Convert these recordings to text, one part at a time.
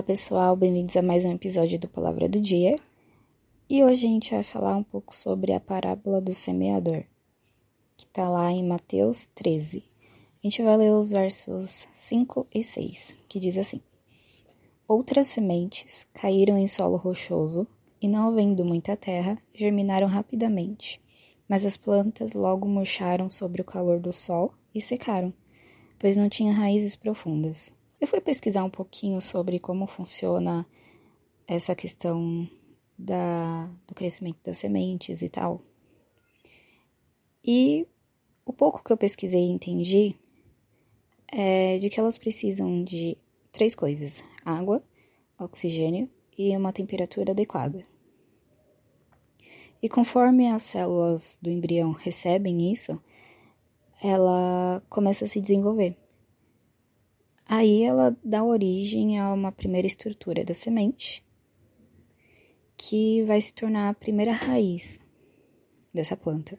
pessoal, bem-vindos a mais um episódio do Palavra do Dia. E hoje a gente vai falar um pouco sobre a parábola do semeador, que está lá em Mateus 13. A gente vai ler os versos 5 e 6, que diz assim: Outras sementes caíram em solo rochoso e, não havendo muita terra, germinaram rapidamente. Mas as plantas logo murcharam sobre o calor do sol e secaram, pois não tinham raízes profundas. Eu fui pesquisar um pouquinho sobre como funciona essa questão da, do crescimento das sementes e tal. E o pouco que eu pesquisei e entendi é de que elas precisam de três coisas: água, oxigênio e uma temperatura adequada. E conforme as células do embrião recebem isso, ela começa a se desenvolver. Aí ela dá origem a uma primeira estrutura da semente, que vai se tornar a primeira raiz dessa planta.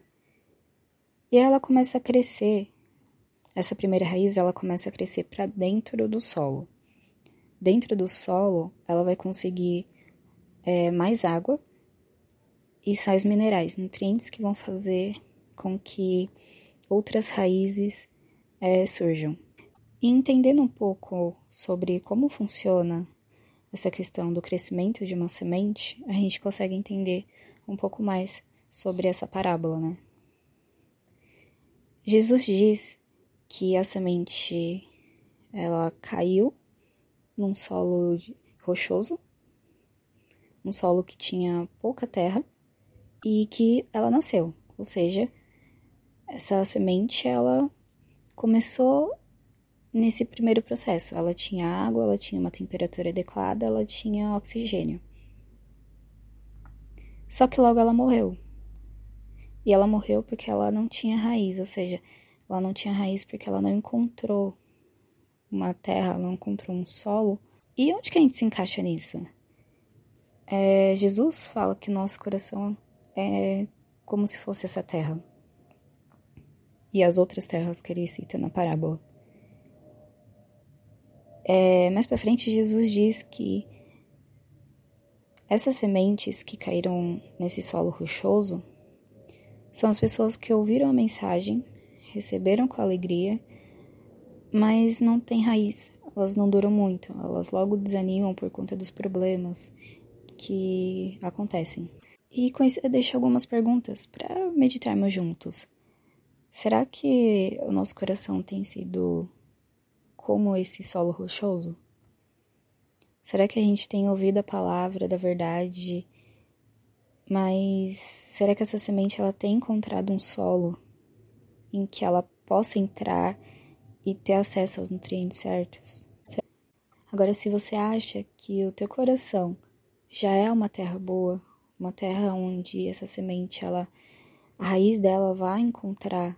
E ela começa a crescer. Essa primeira raiz ela começa a crescer para dentro do solo. Dentro do solo, ela vai conseguir é, mais água e sais minerais, nutrientes que vão fazer com que outras raízes é, surjam. E entendendo um pouco sobre como funciona essa questão do crescimento de uma semente, a gente consegue entender um pouco mais sobre essa parábola, né? Jesus diz que a semente ela caiu num solo rochoso, um solo que tinha pouca terra e que ela nasceu, ou seja, essa semente ela começou nesse primeiro processo. Ela tinha água, ela tinha uma temperatura adequada, ela tinha oxigênio. Só que logo ela morreu. E ela morreu porque ela não tinha raiz, ou seja, ela não tinha raiz porque ela não encontrou uma terra, ela não encontrou um solo. E onde que a gente se encaixa nisso? É, Jesus fala que nosso coração é como se fosse essa terra. E as outras terras que ele cita na parábola. É, mais para frente, Jesus diz que essas sementes que caíram nesse solo rochoso são as pessoas que ouviram a mensagem, receberam com alegria, mas não têm raiz, elas não duram muito, elas logo desanimam por conta dos problemas que acontecem. E com isso eu deixo algumas perguntas para meditarmos juntos. Será que o nosso coração tem sido como esse solo rochoso? Será que a gente tem ouvido a palavra da verdade, mas será que essa semente ela tem encontrado um solo em que ela possa entrar e ter acesso aos nutrientes certos? Agora, se você acha que o teu coração já é uma terra boa, uma terra onde essa semente ela a raiz dela vai encontrar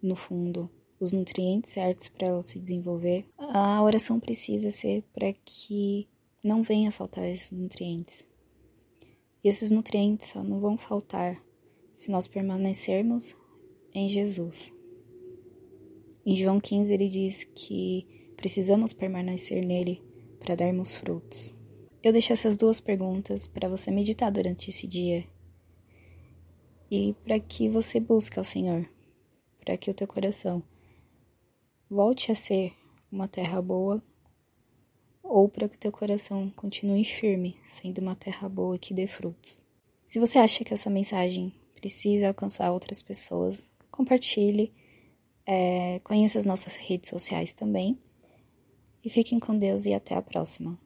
no fundo os nutrientes certos para ela se desenvolver, a oração precisa ser para que não venha faltar esses nutrientes. E esses nutrientes só não vão faltar se nós permanecermos em Jesus. Em João 15 ele diz que precisamos permanecer nele para darmos frutos. Eu deixo essas duas perguntas para você meditar durante esse dia e para que você busque ao Senhor, para que o teu coração volte a ser uma terra boa, ou para que teu coração continue firme, sendo uma terra boa que dê frutos. Se você acha que essa mensagem precisa alcançar outras pessoas, compartilhe, é, conheça as nossas redes sociais também. E fiquem com Deus e até a próxima.